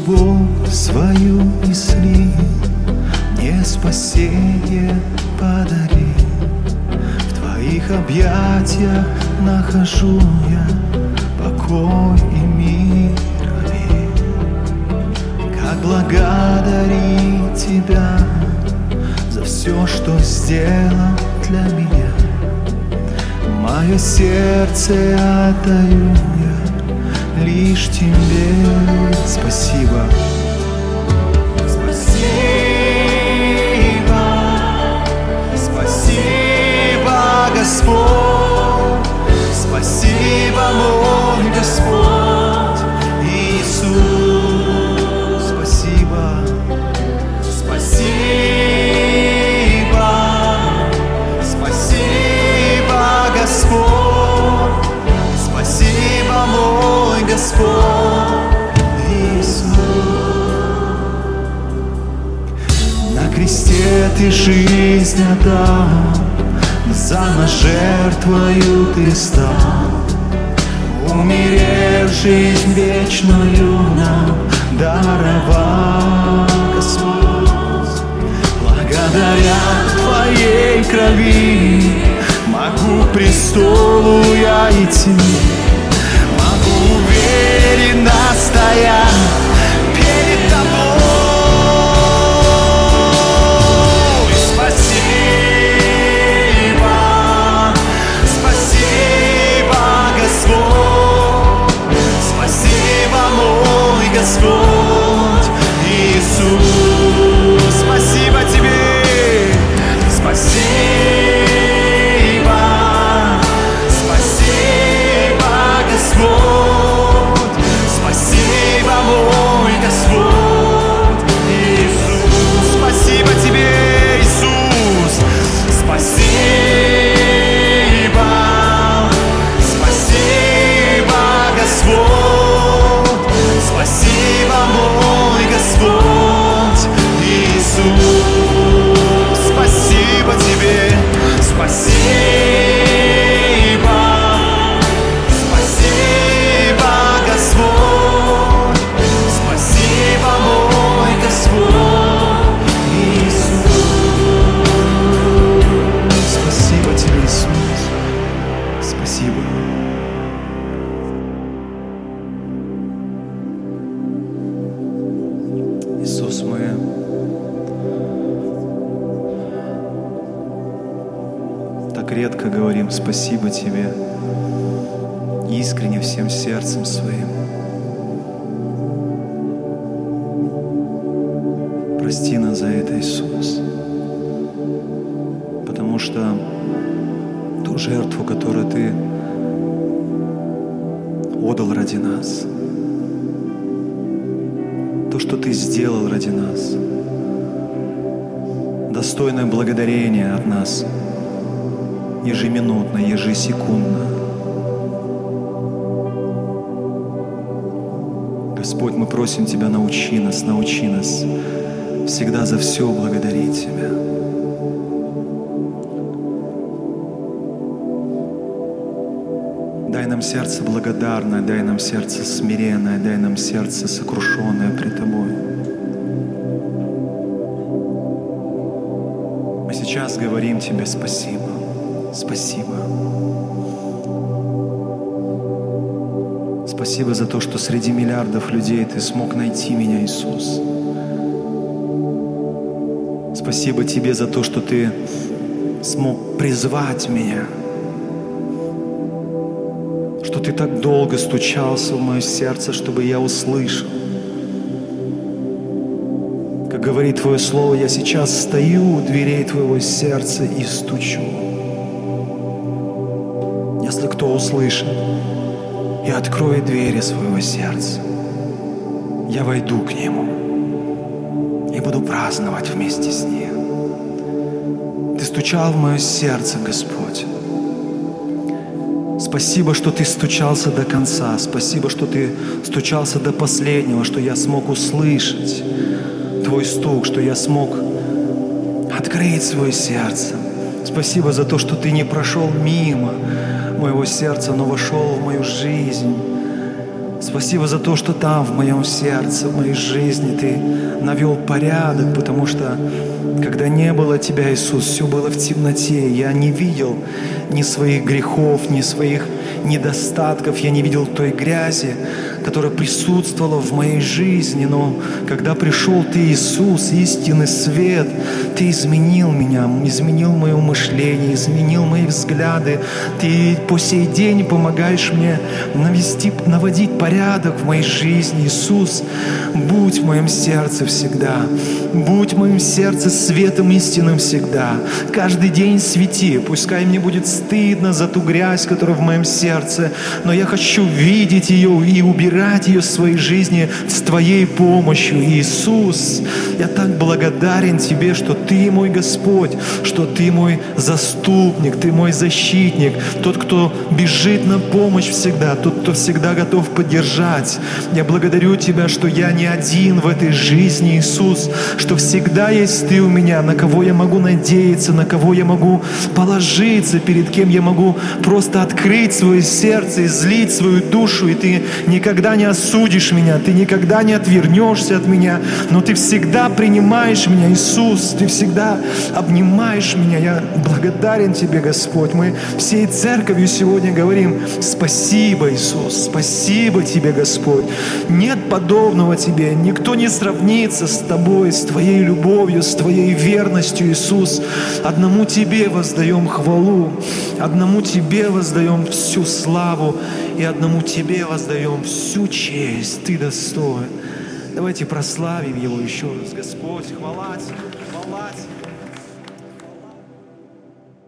любовь свою и слил, Мне спасение подари. В Твоих объятиях нахожу я покой и мир. Как благодарить Тебя за все, что сделал для меня. Мое сердце отдаю я лишь Тебе. Спасибо. Спасибо, спасибо, Господь, спасибо, мой Господь, Иисус. На кресте ты жизнь отдал, за нас жертвою ты стал. Умерев жизнь вечную нам даровал Господь. Благодаря Твоей крови могу престолу я идти, спасибо Тебе, искренне всем сердцем своим. Прости нас за это, Иисус. Потому что ту жертву, которую Ты отдал ради нас, то, что Ты сделал ради нас, достойное благодарение от нас ежеминутно, ежесекундно. Господь, мы просим Тебя, научи нас, научи нас всегда за все благодарить Тебя. Дай нам сердце благодарное, дай нам сердце смиренное, дай нам сердце сокрушенное пред Тобой. Мы сейчас говорим Тебе спасибо, спасибо. Спасибо за то, что среди миллиардов людей Ты смог найти меня, Иисус. Спасибо Тебе за то, что Ты смог призвать меня – что ты так долго стучался в мое сердце, чтобы я услышал. Как говорит Твое Слово, я сейчас стою у дверей Твоего сердца и стучу. Кто услышит и откроет двери своего сердца, я войду к Нему и буду праздновать вместе с Ним. Ты стучал в мое сердце, Господь. Спасибо, что ты стучался до конца. Спасибо, что ты стучался до последнего, что я смог услышать твой стук, что я смог открыть свое сердце. Спасибо за то, что ты не прошел мимо моего сердца, но вошел в мою жизнь. Спасибо за то, что там, в моем сердце, в моей жизни Ты навел порядок, потому что когда не было Тебя, Иисус, все было в темноте. Я не видел ни своих грехов, ни своих недостатков, я не видел той грязи, которая присутствовала в моей жизни. Но когда пришел Ты, Иисус, истинный свет, Ты изменил меня, изменил мое мышление, изменил мои взгляды. Ты по сей день помогаешь мне навести, наводить порядок в моей жизни. Иисус, будь в моем сердце всегда. Будь в моем сердце светом истинным всегда. Каждый день свети. Пускай мне будет стыдно за ту грязь, которая в моем сердце, но я хочу видеть ее и убирать в своей жизни с Твоей помощью. Иисус, я так благодарен Тебе, что Ты мой Господь, что Ты мой заступник, Ты мой защитник, тот, кто бежит на помощь всегда, тот, кто всегда готов поддержать. Я благодарю Тебя, что я не один в этой жизни, Иисус, что всегда есть Ты у меня, на кого я могу надеяться, на кого я могу положиться, перед кем я могу просто открыть свое сердце, излить свою душу, и Ты никогда не осудишь меня, Ты никогда не отвернешься от меня, но Ты всегда принимаешь меня, Иисус, Ты всегда обнимаешь меня. Я благодарен Тебе, Господь. Мы всей церковью сегодня говорим спасибо, Иисус, спасибо Тебе, Господь. Нет подобного Тебе, никто не сравнится с Тобой, с Твоей любовью, с Твоей верностью, Иисус. Одному Тебе воздаем хвалу, одному Тебе воздаем всю славу и одному Тебе воздаем всю честь. Ты достоин. Давайте прославим Его еще раз. Господь, хвала Тебе.